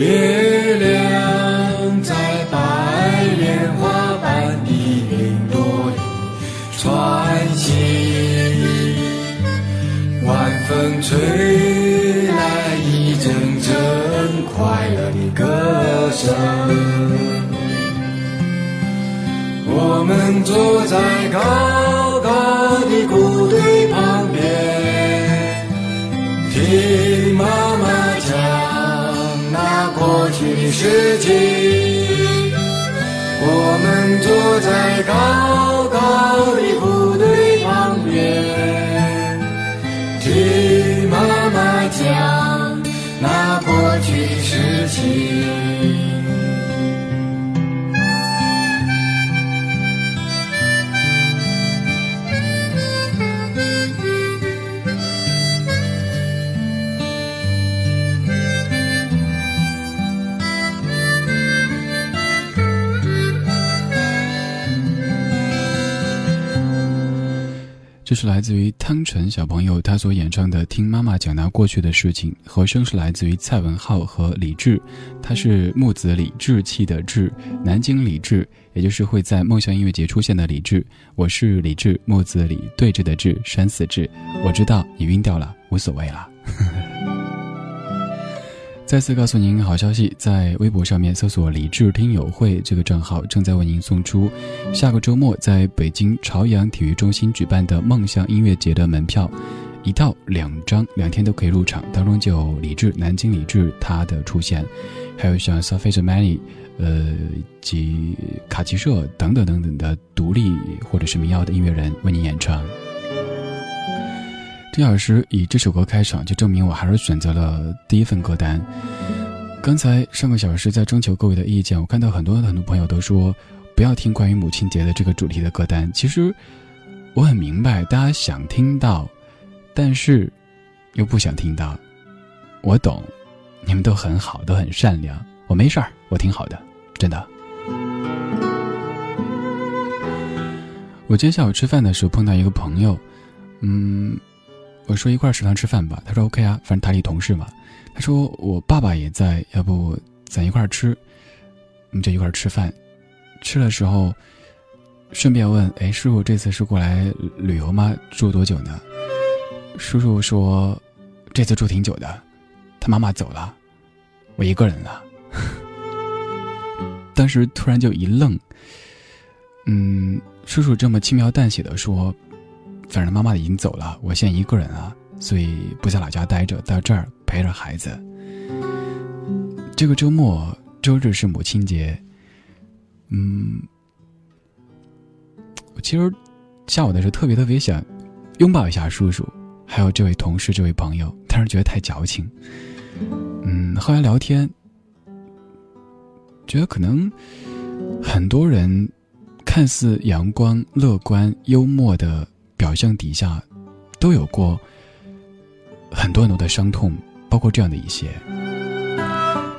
月亮在白莲花般的云朵里穿行晚风吹来一阵阵快乐的歌声。我们坐在高世纪，我们坐在高高的部队旁边，听妈妈讲那过去的事情。这是来自于汤臣小朋友他所演唱的《听妈妈讲那过去的事情》，和声是来自于蔡文浩和李志，他是木子李志气的志，南京李志，也就是会在梦想音乐节出现的李志。我是李志，木子李对峙的志，山寺志。我知道你晕掉了，无所谓了。再次告诉您好消息，在微博上面搜索“李智听友会”这个账号，正在为您送出下个周末在北京朝阳体育中心举办的梦想音乐节的门票，一到两张，两天都可以入场。当中就有李智、南京李智他的出现，还有像 s o p h i e Many，呃及卡奇社等等等等的独立或者是民谣的音乐人为您演唱。这小时以这首歌开场，就证明我还是选择了第一份歌单。刚才上个小时在征求各位的意见，我看到很多很多朋友都说不要听关于母亲节的这个主题的歌单。其实我很明白大家想听到，但是又不想听到。我懂，你们都很好，都很善良。我没事儿，我挺好的，真的。我今天下午吃饭的时候碰到一个朋友，嗯。我说一块食堂吃饭吧，他说 OK 啊，反正台里同事嘛。他说我爸爸也在，要不咱一块吃，我们就一块吃饭。吃的时候，顺便问，哎，叔叔这次是过来旅游吗？住多久呢？叔叔说，这次住挺久的，他妈妈走了，我一个人了。当时突然就一愣，嗯，叔叔这么轻描淡写的说。反正妈妈已经走了，我现在一个人啊，所以不在老家待着，到这儿陪着孩子。这个周末周日是母亲节，嗯，我其实下午的时候特别特别想拥抱一下叔叔，还有这位同事、这位朋友，但是觉得太矫情。嗯，后来聊天，觉得可能很多人看似阳光、乐观、幽默的表象底下，都有过很多很多的伤痛，包括这样的一些。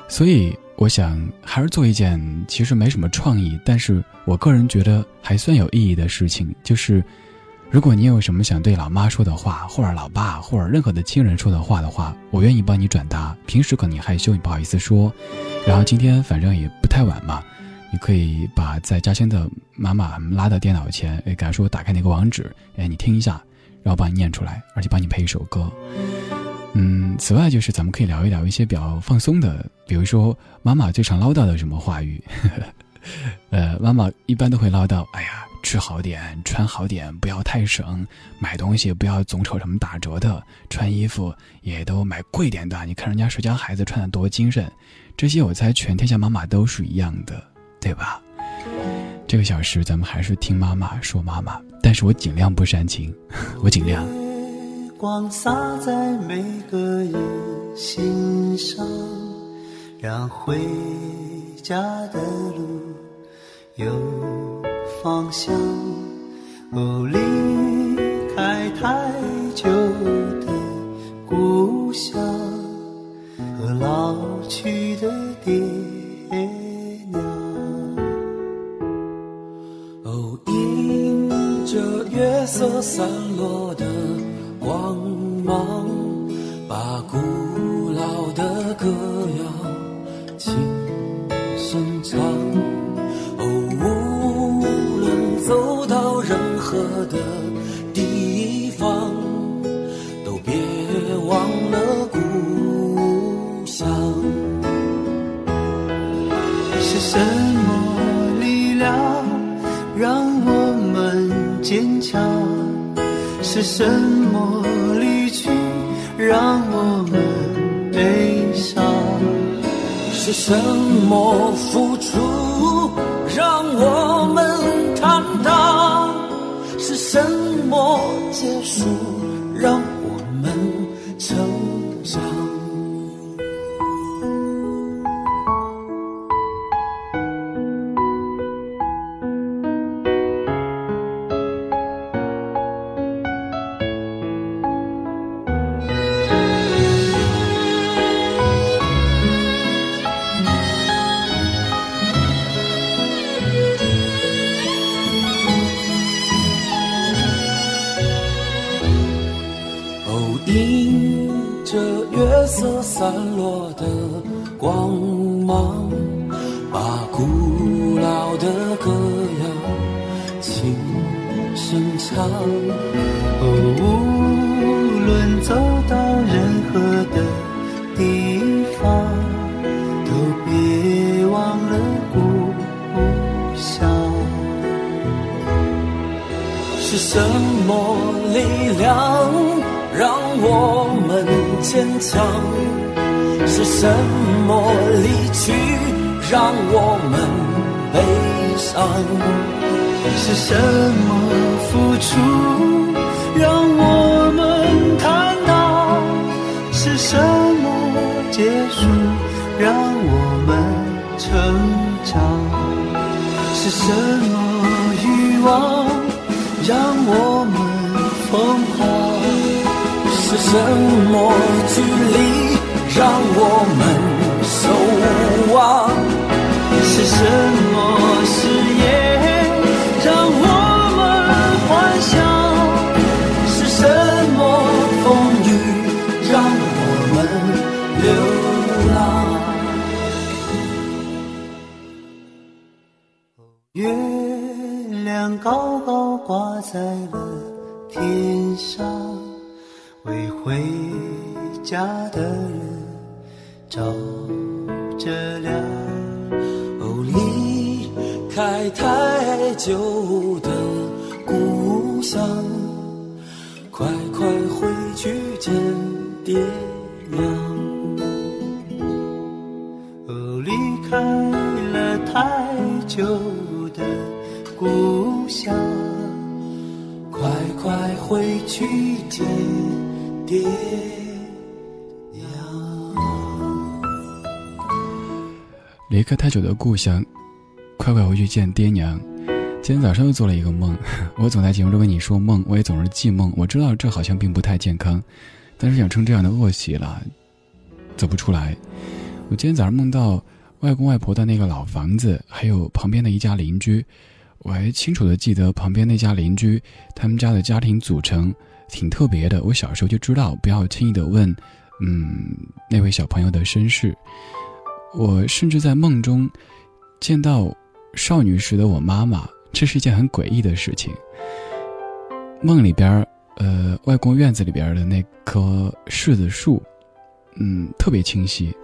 所以，我想还是做一件其实没什么创意，但是我个人觉得还算有意义的事情，就是。如果你有什么想对老妈说的话，或者老爸，或者任何的亲人说的话的话，我愿意帮你转达。平时可能你害羞，你不好意思说，然后今天反正也不太晚嘛，你可以把在嘉兴的妈妈拉到电脑前，哎，给她说打开那个网址，哎，你听一下，然后帮你念出来，而且帮你配一首歌。嗯，此外就是咱们可以聊一聊一些比较放松的，比如说妈妈最常唠叨的什么话语，呃，妈妈一般都会唠叨，哎呀。吃好点，穿好点，不要太省。买东西不要总瞅什么打折的，穿衣服也都买贵点的。你看人家谁家孩子穿的多精神，这些我猜全天下妈妈都是一样的，对吧？这个小时咱们还是听妈妈说妈妈，但是我尽量不煽情，我尽量。光洒在每个人心上，让回家的路有。方向，哦，离开太久的故乡和老去的爹哦，迎着月色散落的光芒，把古老的歌谣轻声唱。哦，无论走到任何的地方，坚强？是什么离去让我们悲伤？是什么付出让我们坦荡？是什么结束，让是太久的故乡，快快回去见爹娘。哦，离开了太久的故乡，快快回。去见爹娘。离开太久的故乡，快快回去见爹娘。今天早上又做了一个梦，我总在节目中跟你说梦，我也总是记梦。我知道这好像并不太健康，但是养成这样的恶习了，走不出来。我今天早上梦到外公外婆的那个老房子，还有旁边的一家邻居。我还清楚的记得旁边那家邻居，他们家的家庭组成挺特别的。我小时候就知道不要轻易的问，嗯，那位小朋友的身世。我甚至在梦中见到少女时的我妈妈，这是一件很诡异的事情。梦里边，呃，外公院子里边的那棵柿子树，嗯，特别清晰。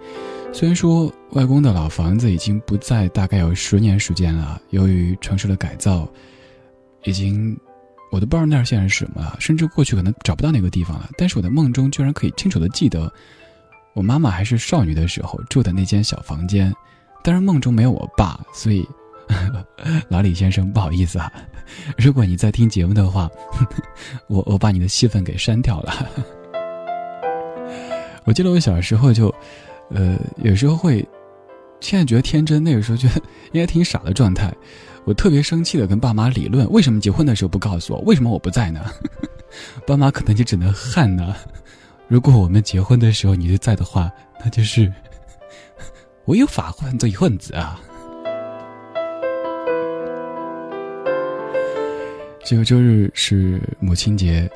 虽然说外公的老房子已经不在，大概有十年时间了。由于城市的改造，已经我都不知道那儿现在是什么了，甚至过去可能找不到那个地方了。但是我的梦中居然可以清楚的记得，我妈妈还是少女的时候住的那间小房间。但是梦中没有我爸，所以 老李先生不好意思啊。如果你在听节目的话，我我把你的戏份给删掉了。我记得我小时候就。呃，有时候会，现在觉得天真，那个时候觉得应该挺傻的状态。我特别生气的跟爸妈理论，为什么结婚的时候不告诉我？为什么我不在呢？爸妈可能就只能恨呢。如果我们结婚的时候你就在的话，那就是我有法混做一混子啊。这个周日是母亲节。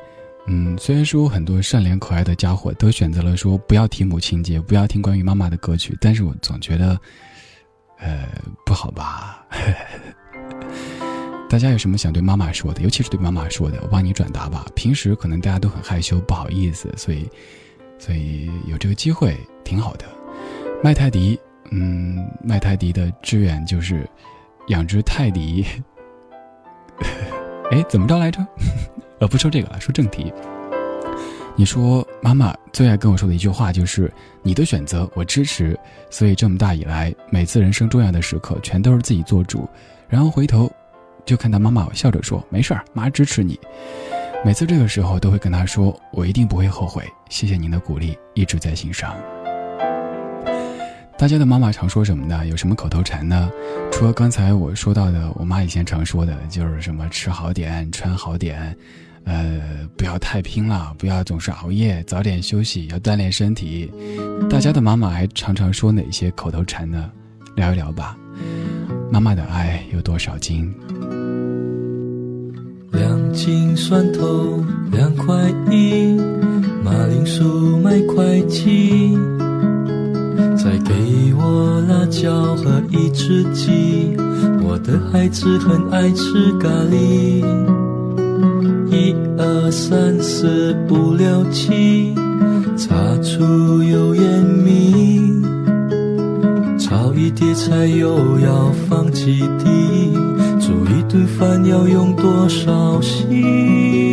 嗯，虽然说很多善良可爱的家伙都选择了说不要提母亲节，不要听关于妈妈的歌曲，但是我总觉得，呃，不好吧？大家有什么想对妈妈说的，尤其是对妈妈说的，我帮你转达吧。平时可能大家都很害羞，不好意思，所以，所以有这个机会挺好的。麦泰迪，嗯，麦泰迪的志愿就是养只泰迪。哎，怎么着来着？呃，不说这个了，说正题。你说妈妈最爱跟我说的一句话就是“你的选择我支持”，所以这么大以来，每次人生重要的时刻，全都是自己做主。然后回头，就看到妈妈笑着说：“没事儿，妈支持你。”每次这个时候，都会跟她说：“我一定不会后悔。”谢谢您的鼓励，一直在心上。大家的妈妈常说什么呢？有什么口头禅呢？除了刚才我说到的，我妈以前常说的，就是什么吃好点，穿好点。呃，不要太拼了，不要总是熬夜，早点休息，要锻炼身体。大家的妈妈还常常说哪些口头禅呢？聊一聊吧。妈妈的爱有多少斤？两斤蒜头两块一，马铃薯卖块七，再给我辣椒和一只鸡。我的孩子很爱吃咖喱。一二三四五六七，擦出油烟米，炒一碟菜又要放几滴，煮一顿饭要用多少心？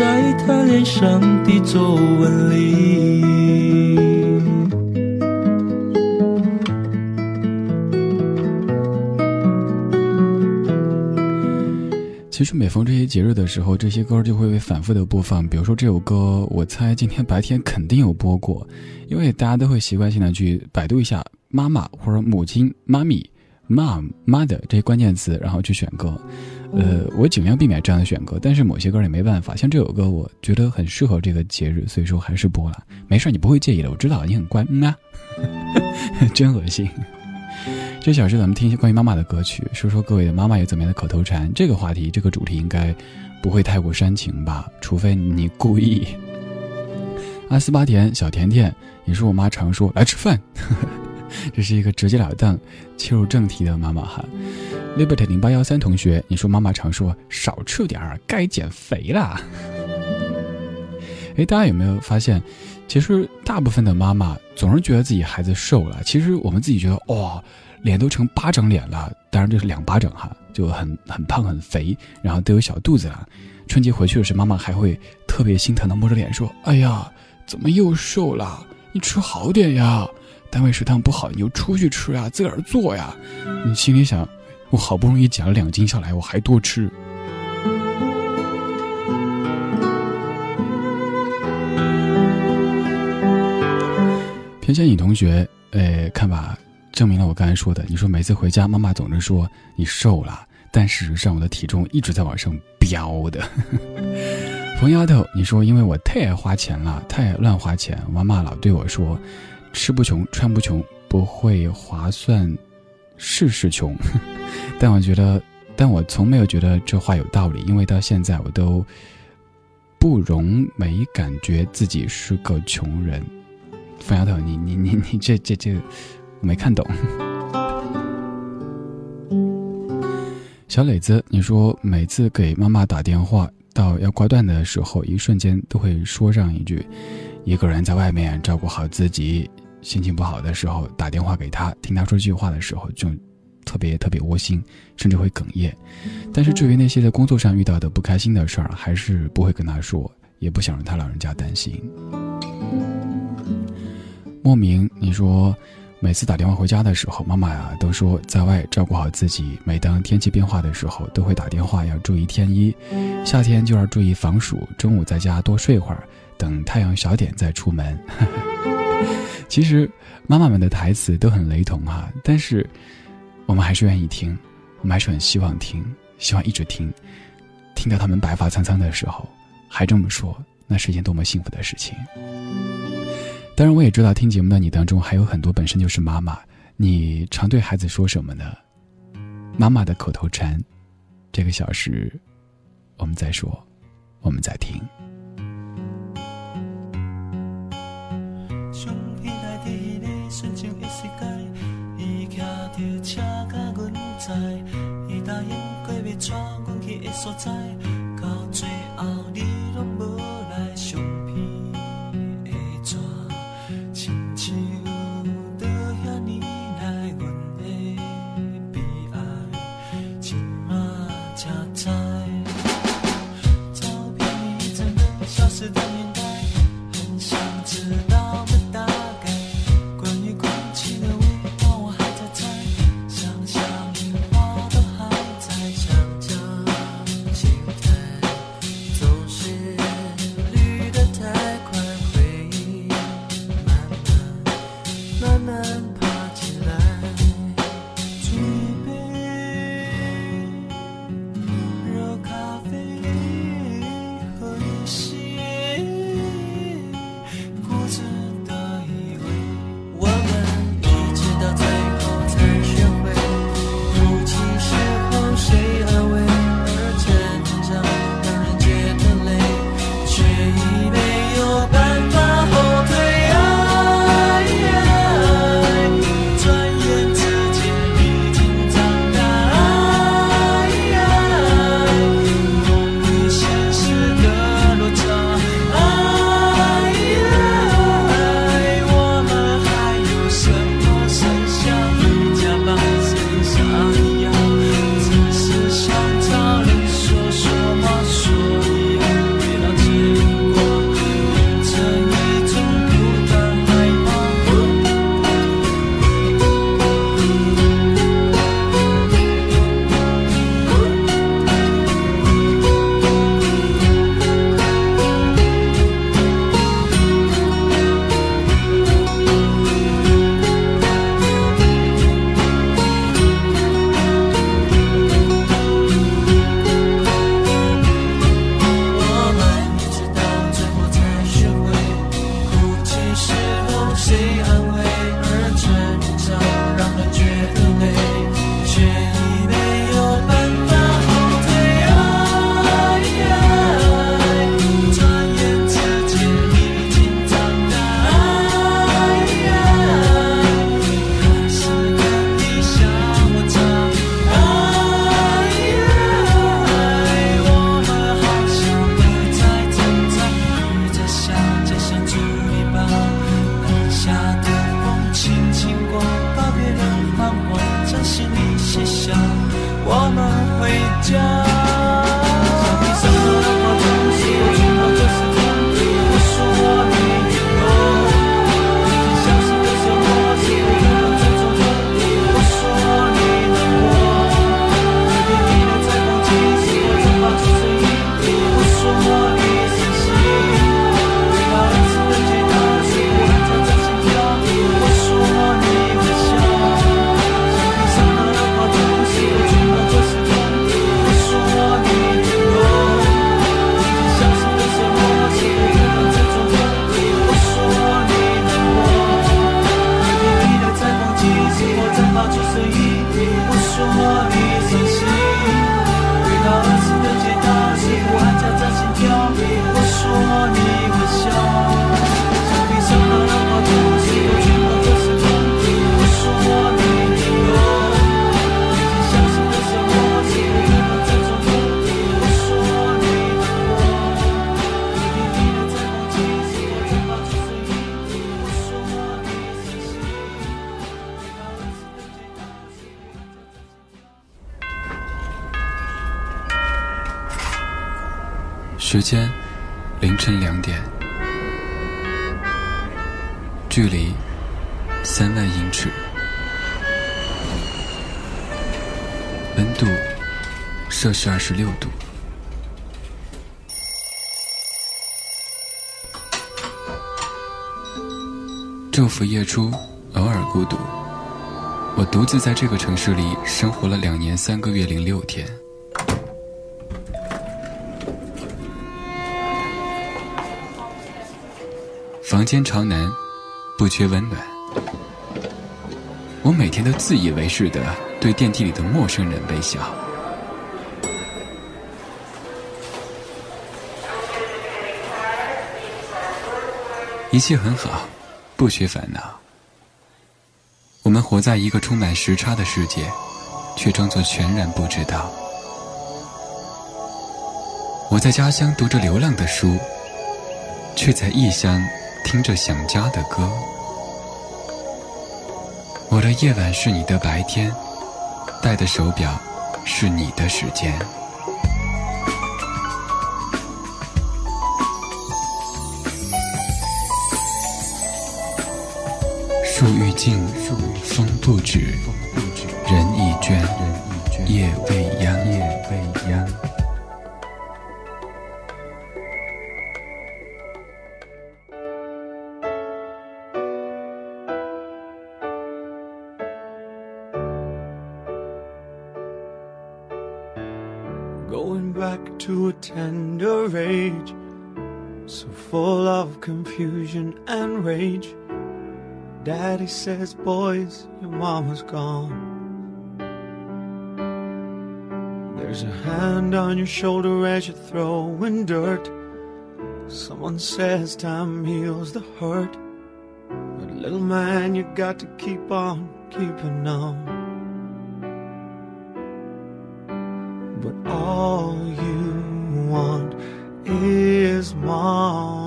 在他脸上的皱纹里。其实每逢这些节日的时候，这些歌就会被反复的播放。比如说这首歌，我猜今天白天肯定有播过，因为大家都会习惯性的去百度一下“妈妈”或者“母亲”、“妈咪”、“mom”、“mother” 这些关键词，然后去选歌。呃，我尽量避免这样的选歌，但是某些歌也没办法。像这首歌，我觉得很适合这个节日，所以说还是播了。没事，你不会介意的，我知道你很乖。嗯啊，真恶心。这小时咱们听一些关于妈妈的歌曲，说说各位的妈妈有怎么样的口头禅。这个话题，这个主题应该不会太过煽情吧？除非你故意。阿斯巴甜小甜甜也是我妈常说来吃饭，这是一个直截了当、切入正题的妈妈哈。liberty 零八幺三同学，你说妈妈常说少吃点儿，该减肥啦。哎，大家有没有发现，其实大部分的妈妈总是觉得自己孩子瘦了，其实我们自己觉得哇。脸都成巴掌脸了，当然这是两巴掌哈，就很很胖很肥，然后都有小肚子了。春节回去的时候，妈妈还会特别心疼的摸着脸说：“哎呀，怎么又瘦了？你吃好点呀！单位食堂不好，你就出去吃呀，自个儿做呀。”你心里想，我好不容易减了两斤下来，我还多吃。偏见女同学，呃，看吧。证明了我刚才说的。你说每次回家，妈妈总是说你瘦了，但事实上我的体重一直在往上飙的。冯丫头，你说因为我太爱花钱了，太爱乱花钱，妈妈老对我说，吃不穷，穿不穷，不会划算，事事穷。但我觉得，但我从没有觉得这话有道理，因为到现在我都不容没感觉自己是个穷人。冯丫头，你你你你这这这。没看懂，小磊子，你说每次给妈妈打电话到要挂断的时候，一瞬间都会说上一句：“一个人在外面照顾好自己。”心情不好的时候打电话给他，听他说这句话的时候，就特别特别窝心，甚至会哽咽。但是至于那些在工作上遇到的不开心的事儿，还是不会跟他说，也不想让他老人家担心。莫名，你说。每次打电话回家的时候，妈妈呀都说在外照顾好自己。每当天气变化的时候，都会打电话要注意添衣，夏天就要注意防暑。中午在家多睡会儿，等太阳小点再出门。其实，妈妈们的台词都很雷同哈，但是我们还是愿意听，我们还是很希望听，希望一直听，听到他们白发苍苍的时候还这么说，那是一件多么幸福的事情。当然，我也知道听节目的你当中还有很多本身就是妈妈，你常对孩子说什么呢？妈妈的口头禅，这个小时，我们再说，我们再听。所在。在这个城市里生活了两年三个月零六天。房间朝南，不缺温暖。我每天都自以为是的对电梯里的陌生人微笑，一切很好，不缺烦恼。我们活在一个充满时差的世界，却装作全然不知道。我在家乡读着流浪的书，却在异乡。听着想家的歌，我的夜晚是你的白天，戴的手表是你的时间。欲静，风不止，人已倦，夜未央。tender age, so full of confusion and rage. Daddy says, Boys, your mama's gone. There's a hand on your shoulder as you're throwing dirt. Someone says time heals the hurt. But little man, you got to keep on keeping on. But all you want is mama's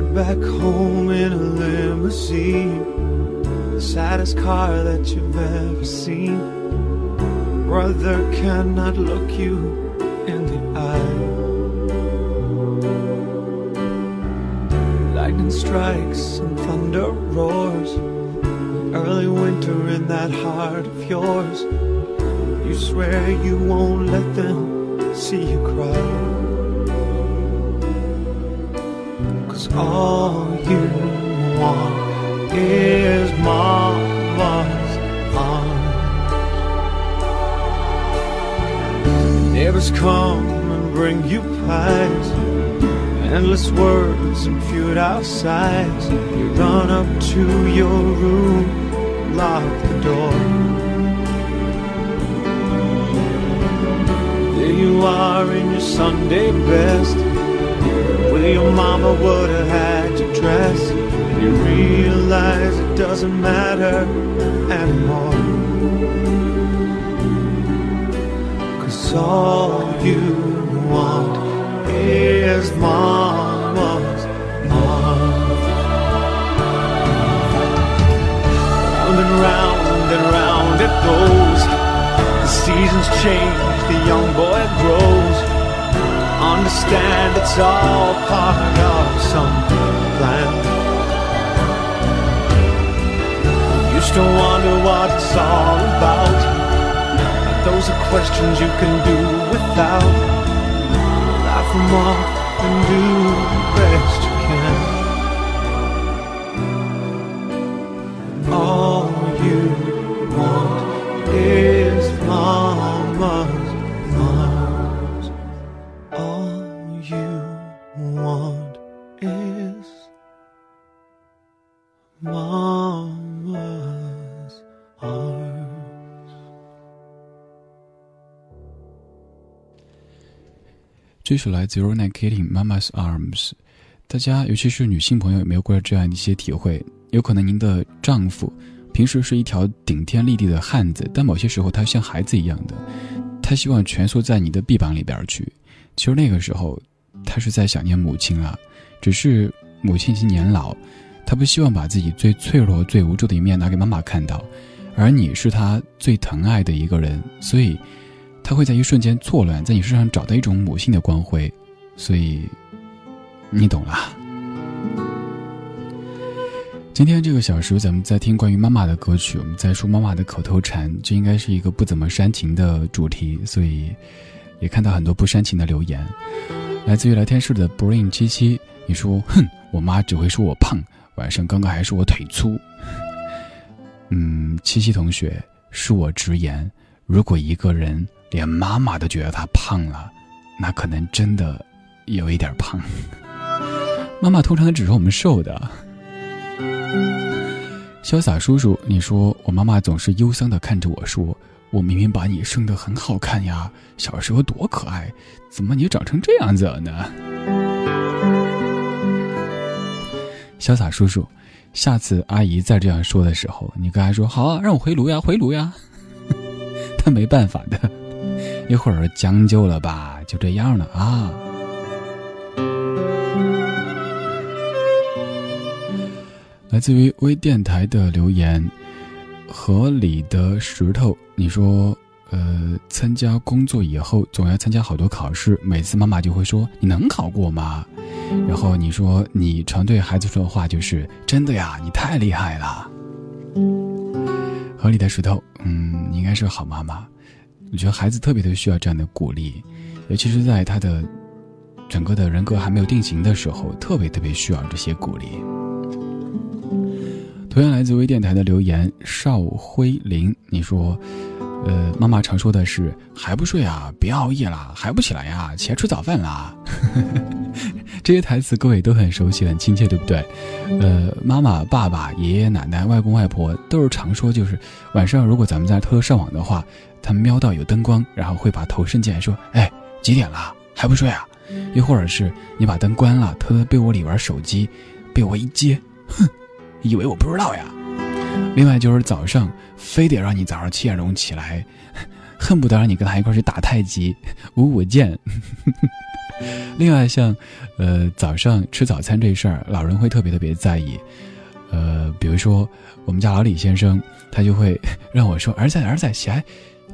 Back home in a limousine, the saddest car that you've ever seen. Brother cannot look you in the eye. Lightning strikes and thunder roars. Early winter in that heart of yours. You swear you won't let them see you cry. All you want is mama's arms. Neighbors come and bring you pies. Endless words and futile sighs. You run up to your room, lock the door. There you are in your Sunday best. Where your mama would have had you dress. You realize it doesn't matter anymore. Cause all you want is mama's love. Round and round and round it goes. The seasons change, the young boy grows. Understand it's all part of some plan. Used to wonder what it's all about. But those are questions you can do without. Laugh them off and do 这首来自 Rona Kitty《Mama's Arms》，大家尤其是女性朋友有没有过这样一些体会？有可能您的丈夫平时是一条顶天立地的汉子，但某些时候他像孩子一样的，他希望蜷缩在你的臂膀里边去。其实那个时候，他是在想念母亲了，只是母亲已经年老，他不希望把自己最脆弱、最无助的一面拿给妈妈看到，而你是他最疼爱的一个人，所以。他会在一瞬间错乱，在你身上找到一种母性的光辉，所以，你懂了。今天这个小时，咱们在听关于妈妈的歌曲，我们在说妈妈的口头禅，这应该是一个不怎么煽情的主题，所以也看到很多不煽情的留言。来自于聊天室的 Brain 七七，你说：“哼，我妈只会说我胖，晚上刚刚还说我腿粗。”嗯，七七同学，恕我直言，如果一个人。连妈妈都觉得他胖了，那可能真的有一点胖。妈妈通常只说我们瘦的。潇洒叔叔，你说我妈妈总是忧伤的看着我说：“我明明把你生得很好看呀，小时候多可爱，怎么你长成这样子了呢？”潇洒叔叔，下次阿姨再这样说的时候，你跟她说：“好啊，让我回炉呀，回炉呀。”他没办法的。一会儿将就了吧，就这样了啊。来自于微电台的留言，河里的石头，你说，呃，参加工作以后总要参加好多考试，每次妈妈就会说：“你能考过吗？”然后你说你常对孩子说的话就是：“真的呀，你太厉害了。”河里的石头，嗯，你应该是好妈妈。我觉得孩子特别的需要这样的鼓励，尤其是在他的整个的人格还没有定型的时候，特别特别需要这些鼓励。同样来自微电台的留言，邵辉林，你说，呃，妈妈常说的是还不睡啊，别熬夜啦，还不起来呀，起来吃早饭啦。这些台词各位都很熟悉、很亲切，对不对？呃，妈妈、爸爸、爷爷奶奶、外公外婆都是常说，就是晚上如果咱们在偷偷上网的话。他瞄到有灯光，然后会把头伸进来说：“哎，几点了？还不睡啊？”又或者是你把灯关了，偷偷被窝里玩手机，被我一接，哼，以为我不知道呀。另外就是早上非得让你早上七点钟起来，恨不得让你跟他一块去打太极、舞舞剑。另外像，呃，早上吃早餐这事儿，老人会特别特别在意。呃，比如说我们家老李先生，他就会让我说：“儿子，儿子，起来。”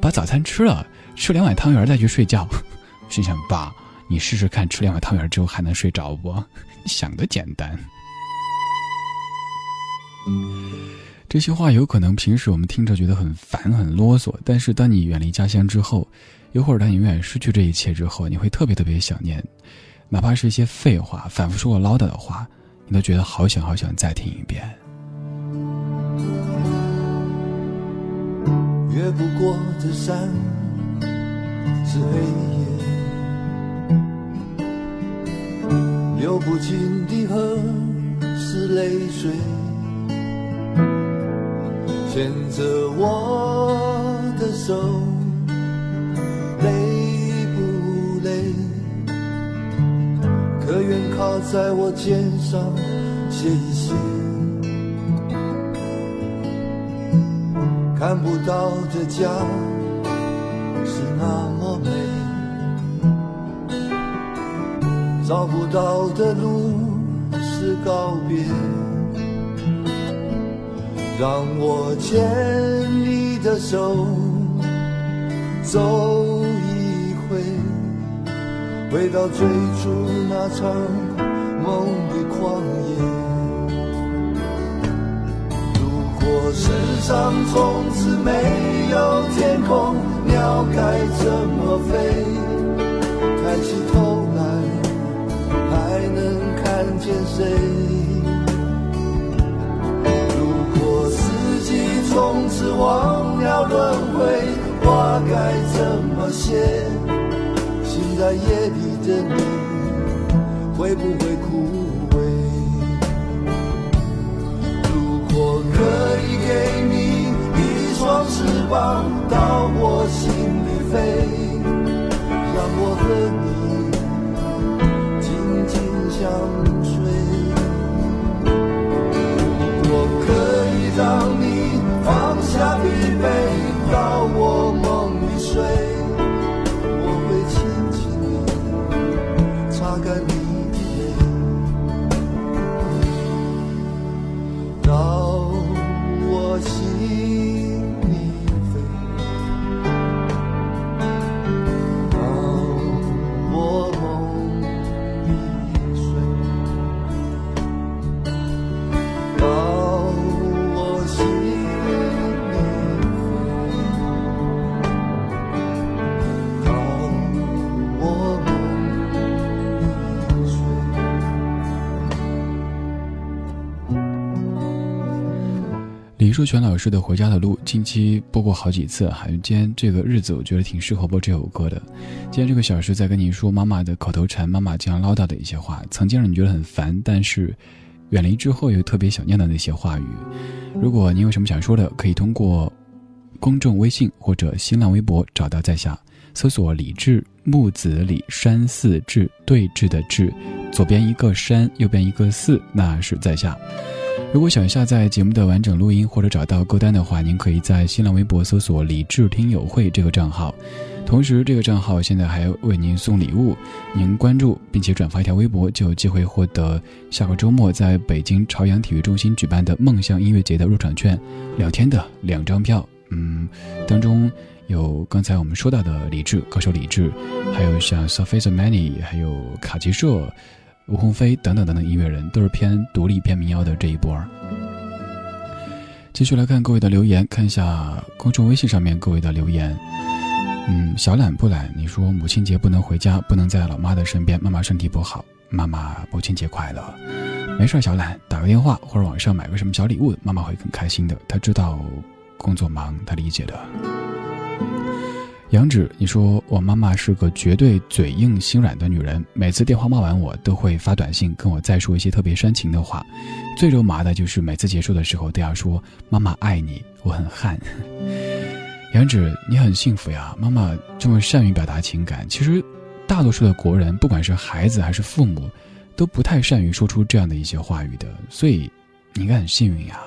把早餐吃了，吃两碗汤圆再去睡觉。心想爸，你试试看，吃两碗汤圆之后还能睡着不？想的简单。这些话有可能平时我们听着觉得很烦、很啰嗦，但是当你远离家乡之后，又或者当你永远失去这一切之后，你会特别特别想念，哪怕是一些废话、反复说我唠叨的话，你都觉得好想好想再听一遍。是黑夜，流不尽的河是泪水，牵着我的手，累不累？可愿靠在我肩上歇一歇？看不到的家是那找不到的路是告别，让我牵你的手，走一回，回到最初那场梦的旷野。如果世上从此没有天空，鸟该怎么飞？抬起头，还能看见谁？如果四季从此忘了轮回，花该怎么谢？醒在夜里的你，会不会枯萎？如果可以给你一双翅膀，到我心里飞，让我和你紧周全老师的《回家的路》近期播过好几次，还有今天这个日子，我觉得挺适合播这首歌的。今天这个小时在跟你说妈妈的口头禅，妈妈经常唠叨的一些话，曾经让你觉得很烦，但是远离之后又特别想念的那些话语。如果你有什么想说的，可以通过公众微信或者新浪微博找到在下，搜索“李志木子李山寺志对峙的志”，左边一个山，右边一个寺，那是在下。如果想下载节目的完整录音或者找到歌单的话，您可以在新浪微博搜索“李智听友会”这个账号。同时，这个账号现在还为您送礼物，您关注并且转发一条微博，就有机会获得下个周末在北京朝阳体育中心举办的梦想音乐节的入场券，两天的两张票。嗯，当中有刚才我们说到的李志歌手李志，还有像 Surface Many，还有卡奇社。吴鸿飞等等等等音乐人都是偏独立偏民谣的这一波。继续来看各位的留言，看一下公众微信上面各位的留言。嗯，小懒不懒，你说母亲节不能回家，不能在老妈的身边，妈妈身体不好，妈妈母亲节快乐。没事，小懒打个电话或者网上买个什么小礼物，妈妈会更开心的。她知道工作忙，她理解的。杨芷，你说我妈妈是个绝对嘴硬心软的女人，每次电话骂完我都会发短信跟我再说一些特别煽情的话，最肉麻的就是每次结束的时候都要说“妈妈爱你”，我很汗。杨芷，你很幸福呀，妈妈这么善于表达情感。其实，大多数的国人，不管是孩子还是父母，都不太善于说出这样的一些话语的，所以你应该很幸运呀。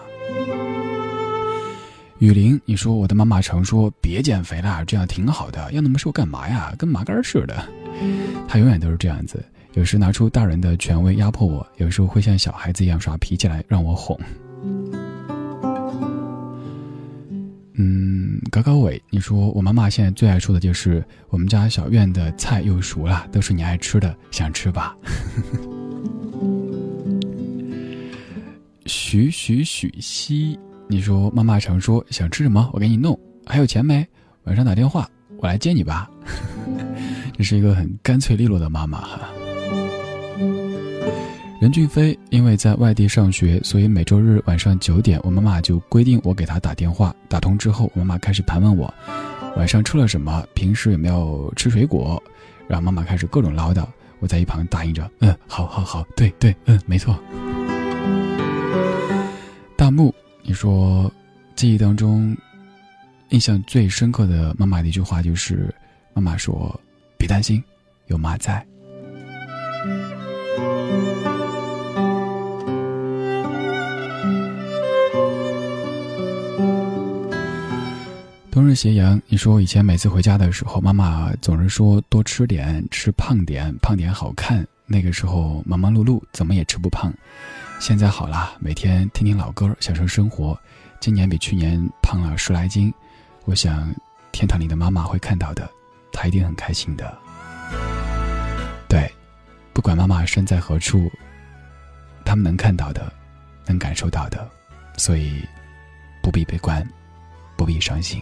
雨林，你说我的妈妈常说别减肥了，这样挺好的，要那么瘦干嘛呀？跟麻杆似的。她永远都是这样子，有时拿出大人的权威压迫我，有时候会像小孩子一样耍脾气来让我哄。嗯，高高伟，你说我妈妈现在最爱说的就是我们家小院的菜又熟了，都是你爱吃的，想吃吧？许许许西。你说妈妈常说想吃什么我给你弄，还有钱没？晚上打电话我来接你吧。这是一个很干脆利落的妈妈哈。任俊飞因为在外地上学，所以每周日晚上九点，我妈妈就规定我给他打电话。打通之后，我妈妈开始盘问我晚上吃了什么，平时有没有吃水果，然后妈妈开始各种唠叨。我在一旁答应着，嗯，好好好，对对，嗯，没错。大木。你说，记忆当中印象最深刻的妈妈的一句话就是：“妈妈说，别担心，有妈在。”冬日斜阳，你说以前每次回家的时候，妈妈总是说多吃点，吃胖点，胖点好看。那个时候忙忙碌碌，怎么也吃不胖。现在好了，每天听听老歌，享受生活。今年比去年胖了十来斤，我想天堂里的妈妈会看到的，她一定很开心的。对，不管妈妈身在何处，他们能看到的，能感受到的，所以不必悲观，不必伤心。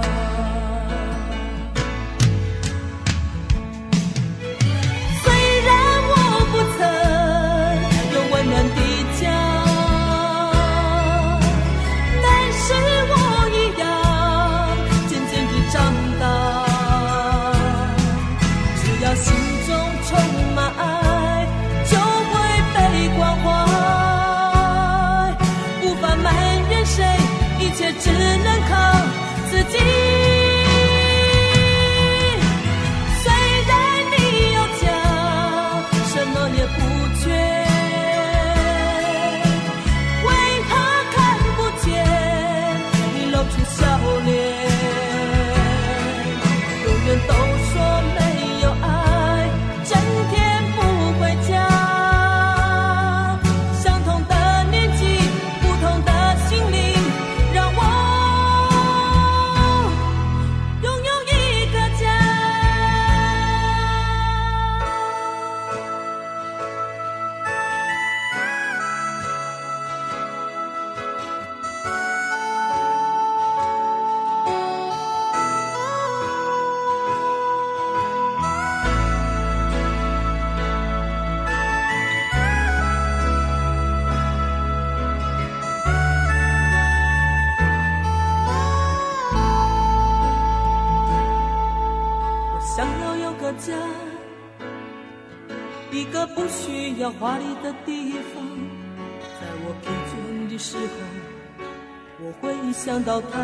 想到他。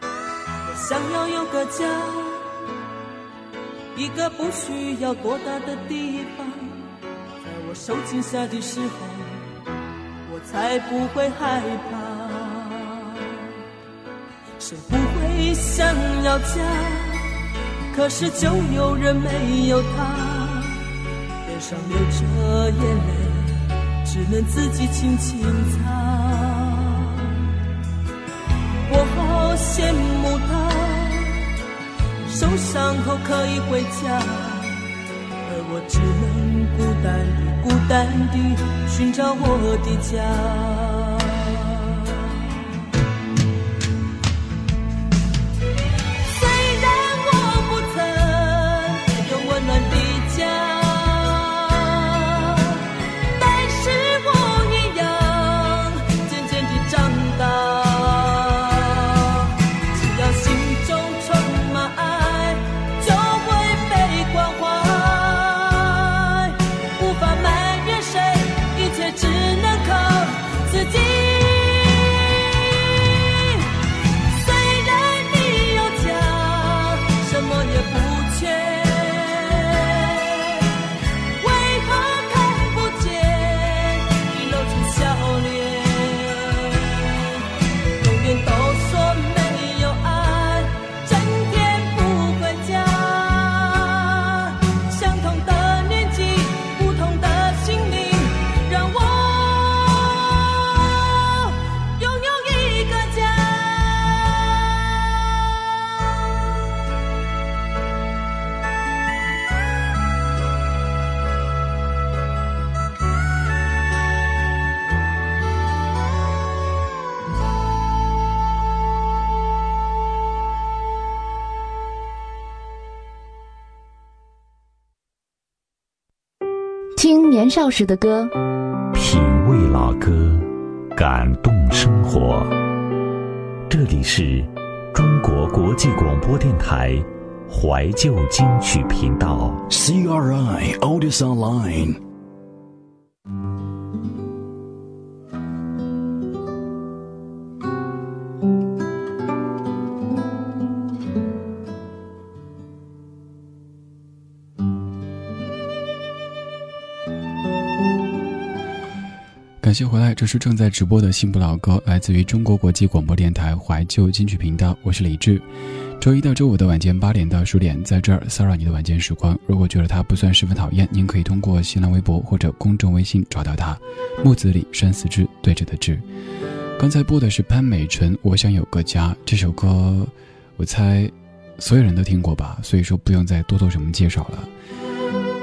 我想要有个家，一个不需要多大的地方，在我受惊吓的时候，我才不会害怕。谁不会想要家？可是就有人没有他。脸上流着眼泪，只能自己轻轻擦。受伤后可以回家，而我只能孤单地、孤单地寻找我的家。少时的歌，品味老歌，感动生活。这里是中国国际广播电台怀旧金曲频道，CRI old is Online。谢回来，这是正在直播的幸福老歌，来自于中国国际广播电台怀旧金曲频道，我是李志。周一到周五的晚间八点到十点，在这儿骚扰你的晚间时光。如果觉得他不算十分讨厌，您可以通过新浪微博或者公众微信找到他。木子李山寺志对着的志。刚才播的是潘美辰《我想有个家》这首歌，我猜所有人都听过吧，所以说不用再多做什么介绍了。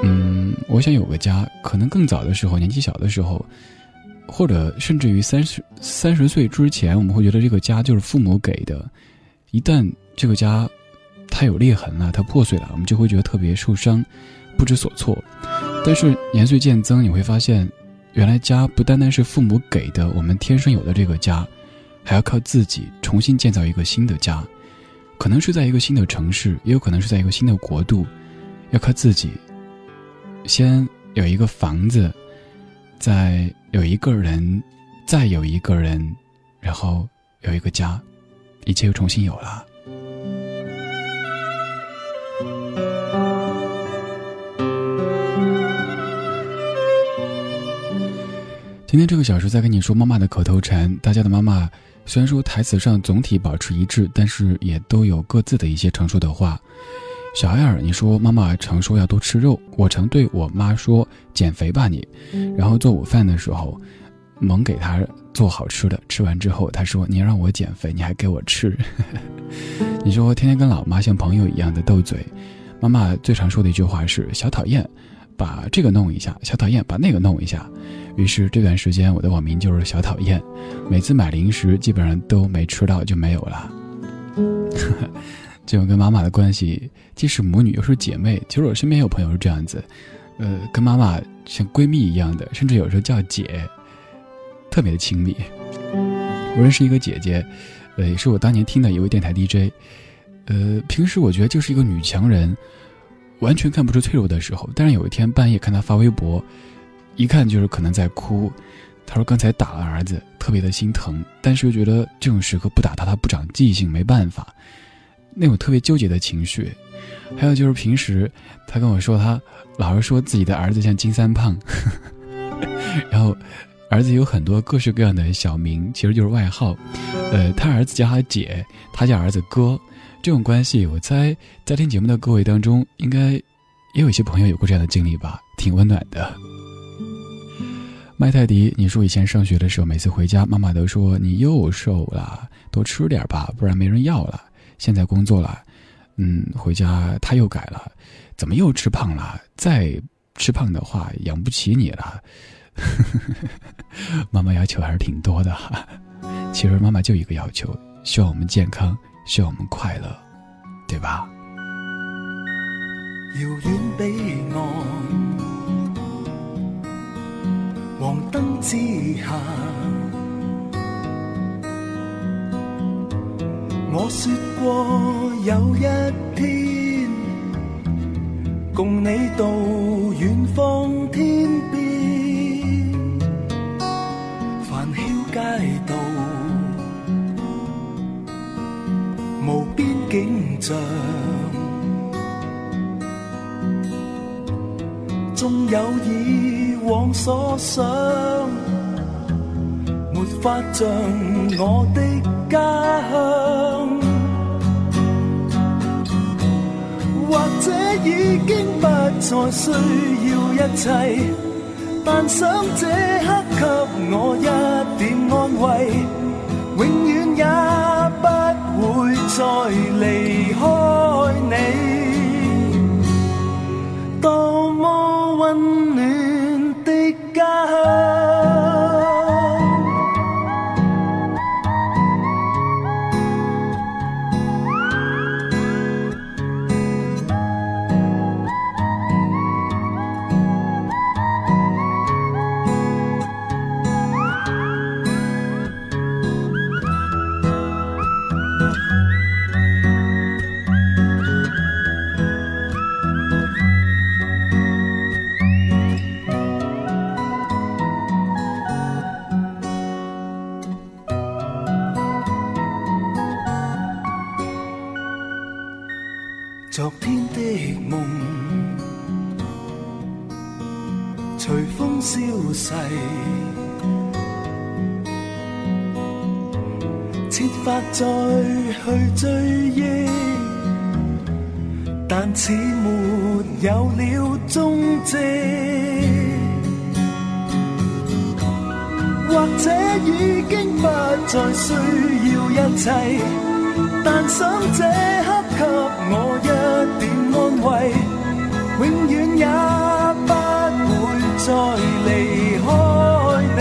嗯，我想有个家，可能更早的时候，年纪小的时候。或者甚至于三十三十岁之前，我们会觉得这个家就是父母给的。一旦这个家它有裂痕了，它破碎了，我们就会觉得特别受伤，不知所措。但是年岁渐增，你会发现，原来家不单单是父母给的，我们天生有的这个家，还要靠自己重新建造一个新的家。可能是在一个新的城市，也有可能是在一个新的国度，要靠自己先有一个房子。再有一个人，再有一个人，然后有一个家，一切又重新有了。今天这个小时在跟你说妈妈的口头禅。大家的妈妈虽然说台词上总体保持一致，但是也都有各自的一些常说的话。小艾尔，你说妈妈常说要多吃肉，我常对我妈说减肥吧你。然后做午饭的时候，猛给她做好吃的，吃完之后她说你让我减肥，你还给我吃。你说天天跟老妈像朋友一样的斗嘴，妈妈最常说的一句话是小讨厌，把这个弄一下，小讨厌把那个弄一下。于是这段时间我的网名就是小讨厌，每次买零食基本上都没吃到就没有了。这种跟妈妈的关系，既是母女又是姐妹。其实我身边有朋友是这样子，呃，跟妈妈像闺蜜一样的，甚至有时候叫姐，特别的亲密。我认识一个姐姐，呃，也是我当年听的一位电台 DJ，呃，平时我觉得就是一个女强人，完全看不出脆弱的时候。但是有一天半夜看她发微博，一看就是可能在哭。她说刚才打了儿子，特别的心疼，但是又觉得这种时刻不打他，他不长记性，没办法。那种特别纠结的情绪，还有就是平时他跟我说，他老是说自己的儿子像金三胖，然后儿子有很多各式各样的小名，其实就是外号。呃，他儿子叫他姐，他叫儿子哥，这种关系，我猜在听节目的各位当中，应该也有一些朋友有过这样的经历吧，挺温暖的。麦泰迪，你说以前上学的时候，每次回家，妈妈都说你又瘦了，多吃点吧，不然没人要了。现在工作了，嗯，回家他又改了，怎么又吃胖了？再吃胖的话，养不起你了。妈妈要求还是挺多的哈。其实妈妈就一个要求，希望我们健康，希望我们快乐，对吧？遥远彼岸，黄灯之下。我说过有一天，共你到远方天边，繁嚣街道，无边景象，纵有以往所想，没法像我的家乡。已经不再需要一切，但想这刻给我一点安慰，永远也不会再离开你，设法再去追忆，但似没有了踪迹。或者已经不再需要一切，但想这刻给我一点安慰，永远也再离开你。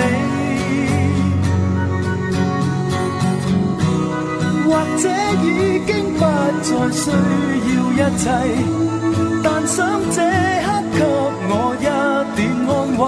或者已经不再需要一切，但想这刻给我一点安慰，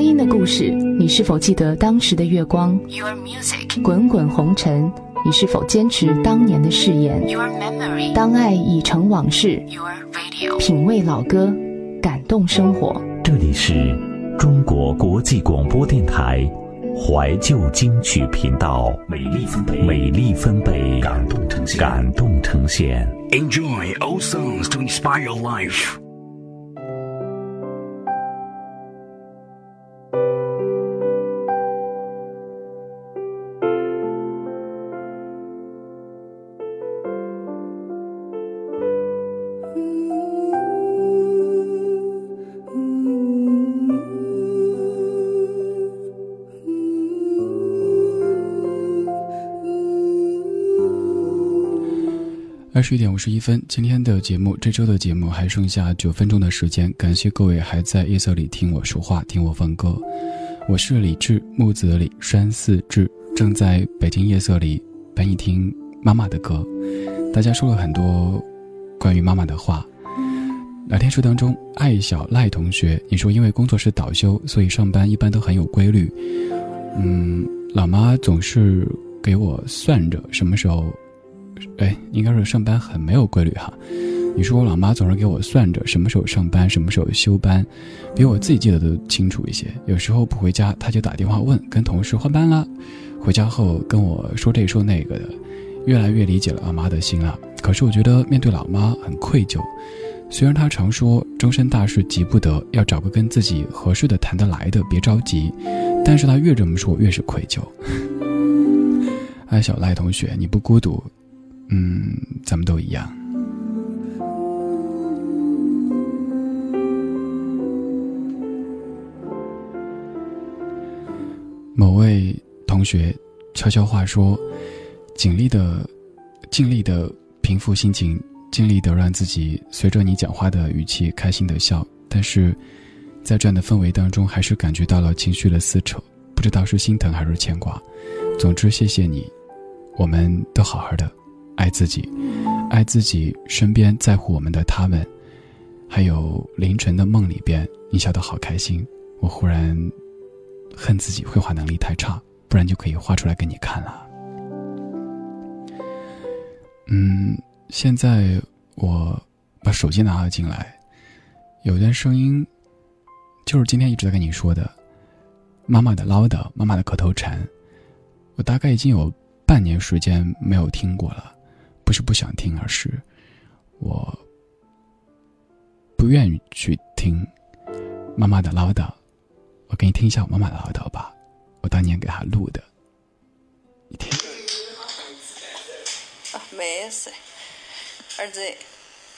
光阴的故事，你是否记得当时的月光？Your music，滚滚红尘，你是否坚持当年的誓言？Your memory，当爱已成往事？Your radio，品味老歌，感动生活。这里是中国国际广播电台怀旧金曲频道，美丽分贝，美丽分贝，感动呈现，感动呈现。Enjoy old songs to inspire your life. 二十一点五十一分，今天的节目，这周的节目还剩下九分钟的时间，感谢各位还在夜色里听我说话，听我放歌。我是李志，木子李，山寺志，正在北京夜色里陪你听妈妈的歌。大家说了很多关于妈妈的话。聊天室当中，艾小赖同学，你说因为工作是倒休，所以上班一般都很有规律。嗯，老妈总是给我算着什么时候。哎，应该是上班很没有规律哈。你说我老妈总是给我算着什么时候上班，什么时候休班，比我自己记得都清楚一些。有时候不回家，她就打电话问，跟同事换班了。回家后跟我说这说那个的，越来越理解了老妈的心了。可是我觉得面对老妈很愧疚。虽然她常说终身大事急不得，要找个跟自己合适的、谈得来的，别着急。但是她越这么说，越是愧疚。哎小赖同学，你不孤独。嗯，咱们都一样。某位同学悄悄话说：“尽力的，尽力的平复心情，尽力的让自己随着你讲话的语气开心的笑。但是，在这样的氛围当中，还是感觉到了情绪的撕扯，不知道是心疼还是牵挂。总之，谢谢你，我们都好好的。”爱自己，爱自己身边在乎我们的他们，还有凌晨的梦里边，你笑得好开心。我忽然恨自己绘画能力太差，不然就可以画出来给你看了。嗯，现在我把手机拿了进来，有一段声音，就是今天一直在跟你说的，妈妈的唠叨，妈妈的口头禅，我大概已经有半年时间没有听过了。不是不想听，而是我不愿意去听妈妈的唠叨。我给你听一下我妈妈的唠叨吧，我当年给她录的，你听。啊，没事，儿子，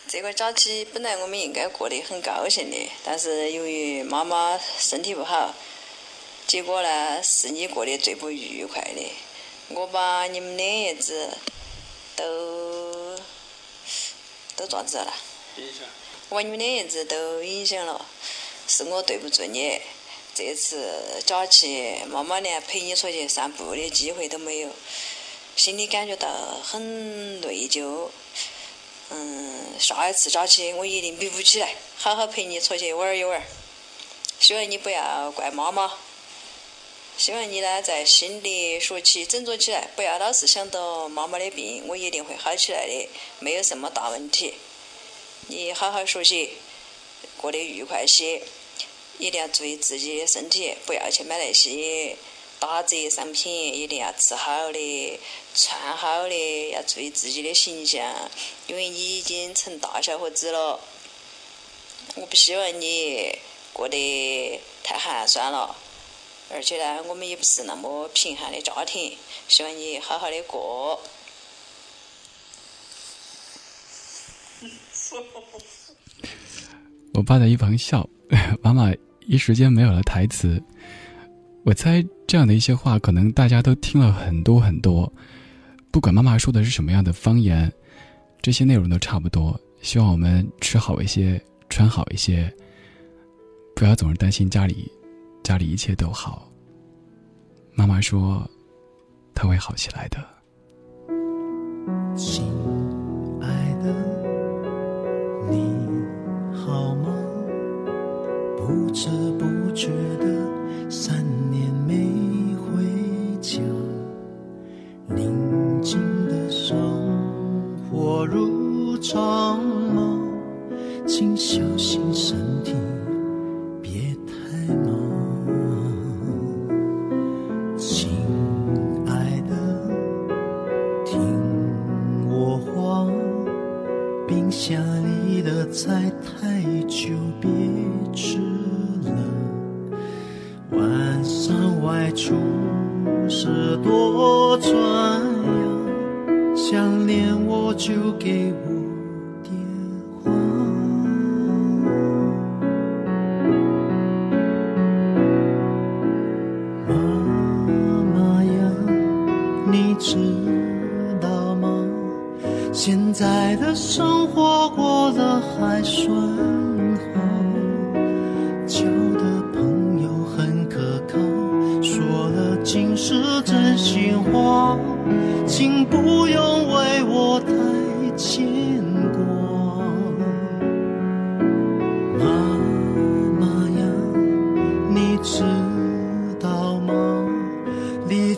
这个假期本来我们应该过得很高兴的，但是由于妈妈身体不好，结果呢是你过得最不愉快的。我把你们的叶子。都都爪子了，我把你们两样子都影响了，是我对不住你。这次假期妈妈连陪你出去散步的机会都没有，心里感觉到很内疚。嗯，下一次假期我一定弥补起来，好好陪你出去玩一玩。希望你不要怪妈妈，希望你呢在新的学期振作起来，不要老是想到妈妈的病，我一定会好起来的，没有什么大问题。你好好学习，过得愉快些，一定要注意自己的身体，不要去买那些打折商品，一定要吃好的，穿好的，要注意自己的形象，因为你已经成大小伙子了。我不希望你过得太寒酸了。而且呢，我们也不是那么贫寒的家庭，希望你好好的过。我爸在一旁笑，妈妈一时间没有了台词。我猜这样的一些话，可能大家都听了很多很多。不管妈妈说的是什么样的方言，这些内容都差不多。希望我们吃好一些，穿好一些，不要总是担心家里。家里一切都好。妈妈说，他会好起来的。亲爱的，你好吗？不知不觉的三年没回家，宁静的生活如常吗？请小心身体。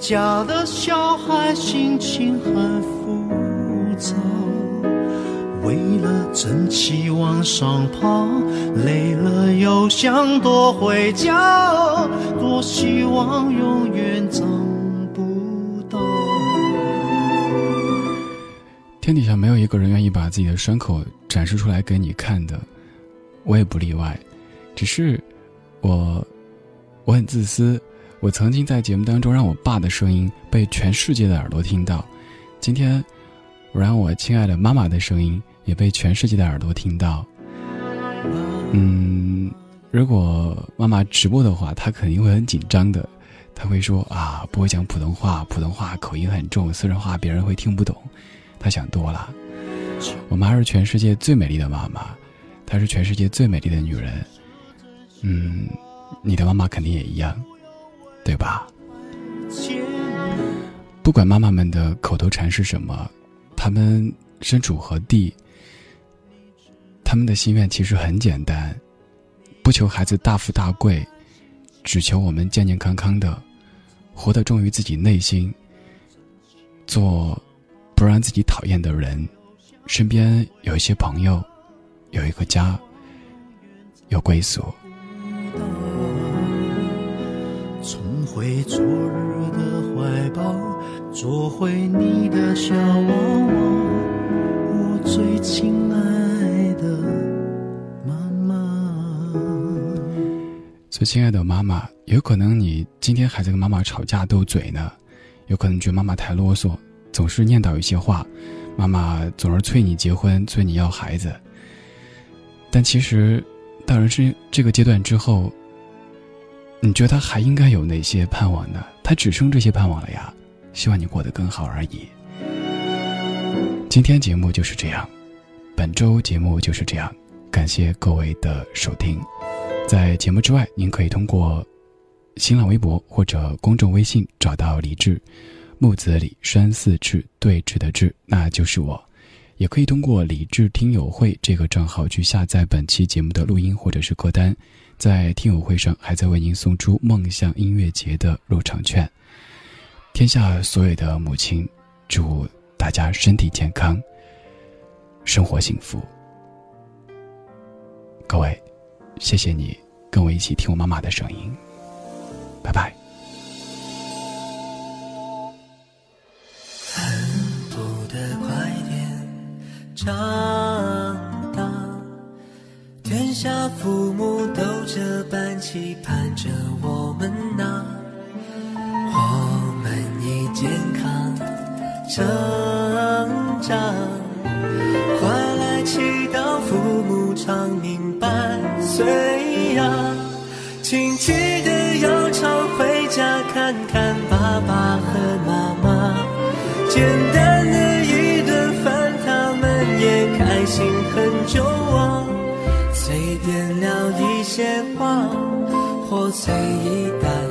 家的小孩心情很浮躁，为了争气往上爬，累了又想躲回家，多希望永远长不大。天底下没有一个人愿意把自己的伤口展示出来给你看的，我也不例外。只是我，我很自私。我曾经在节目当中让我爸的声音被全世界的耳朵听到，今天我让我亲爱的妈妈的声音也被全世界的耳朵听到。嗯，如果妈妈直播的话，她肯定会很紧张的，她会说啊，不会讲普通话，普通话口音很重，四川话别人会听不懂。她想多了，我妈是全世界最美丽的妈妈，她是全世界最美丽的女人。嗯，你的妈妈肯定也一样。对吧？不管妈妈们的口头禅是什么，他们身处何地，他们的心愿其实很简单，不求孩子大富大贵，只求我们健健康康的，活得忠于自己内心，做不让自己讨厌的人，身边有一些朋友，有一个家，有归宿。回昨日的怀抱，做回你的小娃娃，我最亲爱的妈妈。最亲爱的妈妈，有可能你今天还在跟妈妈吵架斗嘴呢，有可能觉得妈妈太啰嗦，总是念叨一些话，妈妈总是催你结婚，催你要孩子。但其实，到人生这个阶段之后。你觉得他还应该有哪些盼望呢？他只剩这些盼望了呀，希望你过得更好而已。今天节目就是这样，本周节目就是这样，感谢各位的收听。在节目之外，您可以通过新浪微博或者公众微信找到李志，木子李山四志对峙的志，那就是我。也可以通过李智听友会这个账号去下载本期节目的录音或者是歌单，在听友会上还在为您送出梦想音乐节的入场券。天下所有的母亲，祝大家身体健康，生活幸福。各位，谢谢你跟我一起听我妈妈的声音，拜拜。长，天下父母都这般期盼着我们呐。我们已健康成长，快来祈祷父母长命百岁呀！亲戚的要常回家看看爸爸和妈妈，简单些话，或随意带。